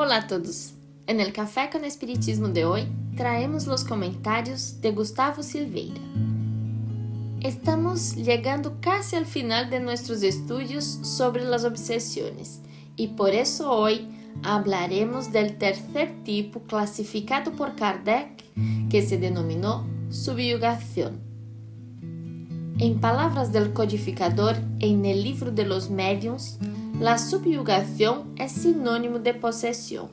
Hola a todos. En el Café con Espiritismo de hoy traemos los comentarios de Gustavo Silveira. Estamos llegando casi al final de nuestros estudios sobre las obsesiones y por eso hoy hablaremos del tercer tipo clasificado por Kardec que se denominó subyugación. En palabras del codificador en el libro de los la subyugación es sinónimo de posesión.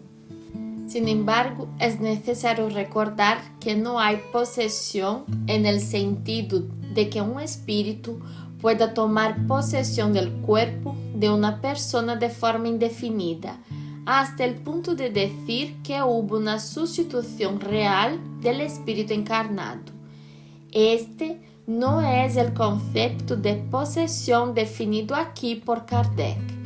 Sin embargo, es necesario recordar que no hay posesión en el sentido de que un espíritu pueda tomar posesión del cuerpo de una persona de forma indefinida, hasta el punto de decir que hubo una sustitución real del espíritu encarnado. Este no es el concepto de posesión definido aquí por Kardec.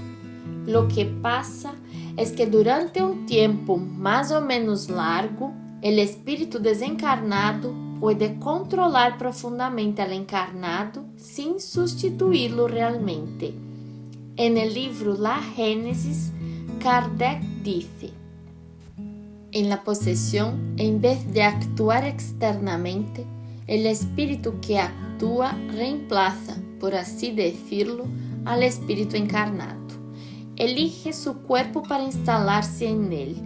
Lo que pasa es que durante un tiempo más o menos largo, el espíritu desencarnado puede controlar profundamente al encarnado sin sustituirlo realmente. En el libro La Génesis, Kardec dice, en la posesión, en vez de actuar externamente, el espíritu que actúa reemplaza, por así decirlo, al espíritu encarnado. Elige su cuerpo para instalarse en él,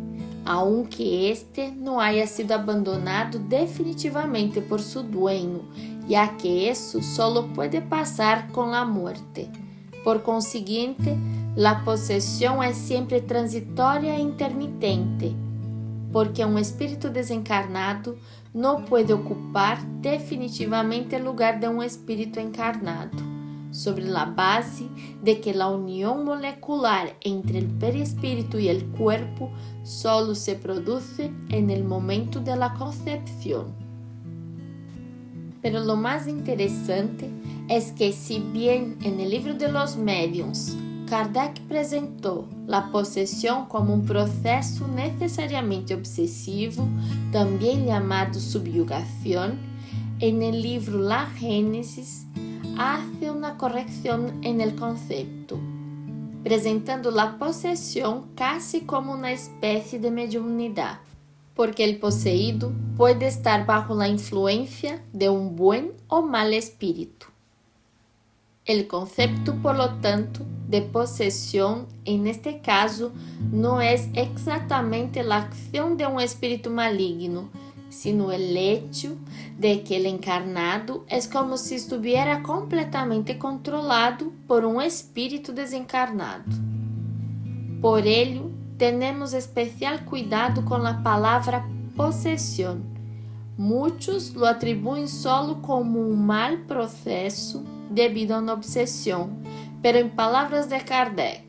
aunque éste no haya sido abandonado definitivamente por su dueño, ya que eso solo puede pasar con la muerte. Por consiguiente, la posesión es siempre transitoria e intermitente, porque un espíritu desencarnado no puede ocupar definitivamente el lugar de un espíritu encarnado, sobre la base de que la unión molecular entre el perispíritu y el cuerpo solo se produce en el momento de la concepción. Pero lo más interesante es que si bien en el libro de los mediums Kardec apresentou a possessão como um processo necessariamente obsessivo, também chamado subjugação, en el livro La Génesis hace una corrección en el concepto, presentando la posesión casi como una especie de mediunidad, porque el poseído puede estar bajo la influencia de un buen o mal espíritu. El concepto, por lo tanto, de posesión en este caso no es exactamente la acción de un espíritu maligno, sino el hecho de que el encarnado es como si estuviera completamente controlado por un espíritu desencarnado. Por ello, tenemos especial cuidado con la palabra posesión. Muchos lo atribuyen solo como un mal proceso debido a una obsesión, pero en palabras de Kardec,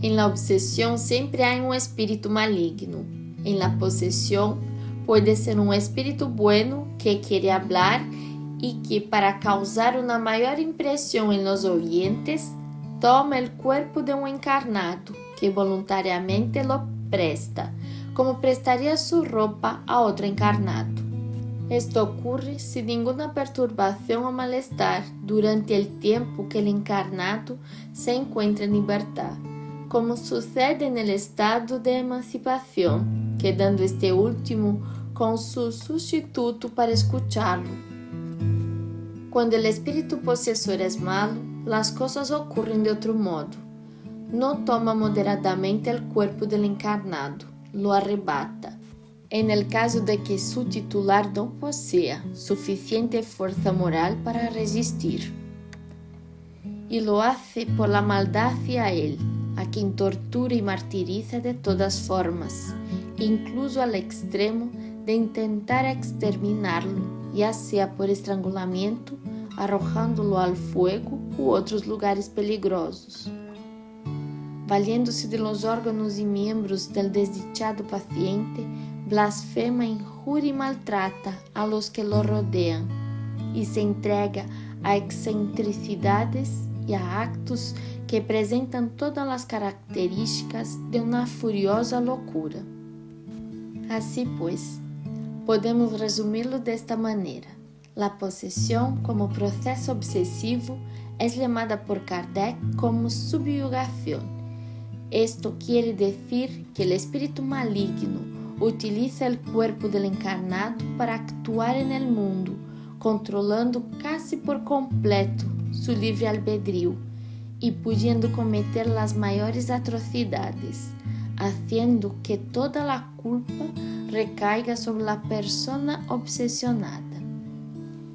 en la obsesión siempre hay un espíritu maligno. En la posesión puede ser un espíritu bueno que quiere hablar y que para causar una mayor impresión en los oyentes, toma el cuerpo de un encarnado que voluntariamente lo presta, como prestaría su ropa a otro encarnado. Esto ocurre sin ninguna perturbación o malestar durante el tiempo que el encarnado se encuentra en libertad, como sucede en el estado de emancipación, quedando este último con su sustituto para escucharlo. Cuando el espíritu posesor es malo, las cosas ocurren de otro modo. No toma moderadamente el cuerpo del encarnado, lo arrebata en el caso de que su titular no posea suficiente fuerza moral para resistir. Y lo hace por la maldad hacia él, a quien tortura y martiriza de todas formas, incluso al extremo de intentar exterminarlo, ya sea por estrangulamiento, arrojándolo al fuego u otros lugares peligrosos. Valiendo-se de los órganos y miembros del desdichado paciente, blasfema, injuria y maltrata a los que lo rodean y se entrega a excentricidades y a actos que presentan todas las características de una furiosa locura. Así pues, podemos resumirlo de esta manera. La posesión como proceso obsesivo es llamada por Kardec como subyugación Esto quiere decir que el espíritu maligno utiliza el cuerpo del encarnado para actuar en el mundo, controlando casi por completo su libre albedrío y pudiendo cometer las mayores atrocidades, haciendo que toda la culpa recaiga sobre la persona obsesionada.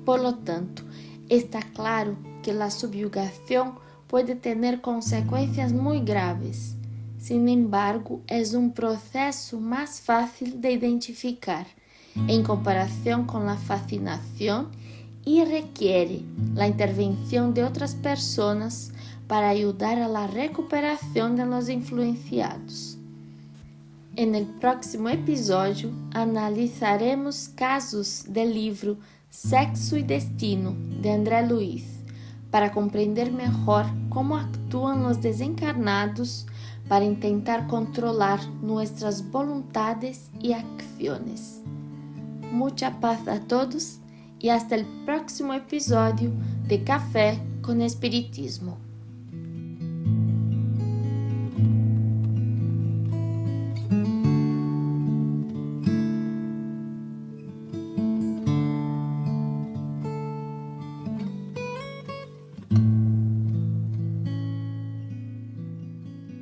Por lo tanto, está claro que la subyugación puede tener consecuencias muy graves Sin embargo, es un proceso más fácil de identificar en comparación con la fascinación y requiere la intervención de otras personas para ayudar a la recuperación de los influenciados. El próximo episodio analizaremos casos del libro Sexo y Destino de André Luiz para comprender mejor cómo actúan los desencarnados para intentar controlar nuestras voluntades y acciones. Mucha paz a todos y hasta el próximo episodio de Café con Espiritismo.